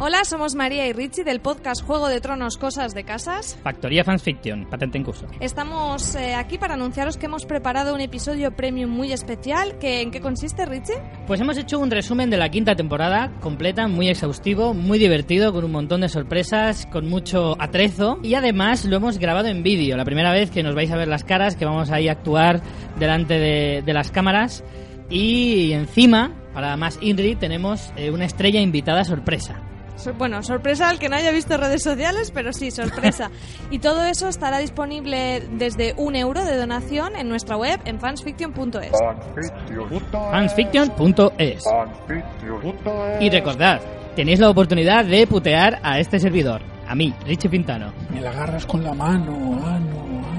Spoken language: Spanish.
Hola, somos María y Richie del podcast Juego de Tronos Cosas de Casas. Factoría Fans Fiction, patente en curso. Estamos eh, aquí para anunciaros que hemos preparado un episodio premium muy especial. Que, ¿En qué consiste, Richie? Pues hemos hecho un resumen de la quinta temporada, completa, muy exhaustivo, muy divertido, con un montón de sorpresas, con mucho atrezo y además lo hemos grabado en vídeo. La primera vez que nos vais a ver las caras, que vamos ahí a actuar delante de, de las cámaras. Y encima, para más INRI, tenemos eh, una estrella invitada sorpresa. Bueno, sorpresa al que no haya visto redes sociales, pero sí, sorpresa. y todo eso estará disponible desde un euro de donación en nuestra web en fansfiction.es. Fansfiction.es. Y recordad, tenéis la oportunidad de putear a este servidor, a mí, Richie Pintano. Me la agarras con la mano, ah, no.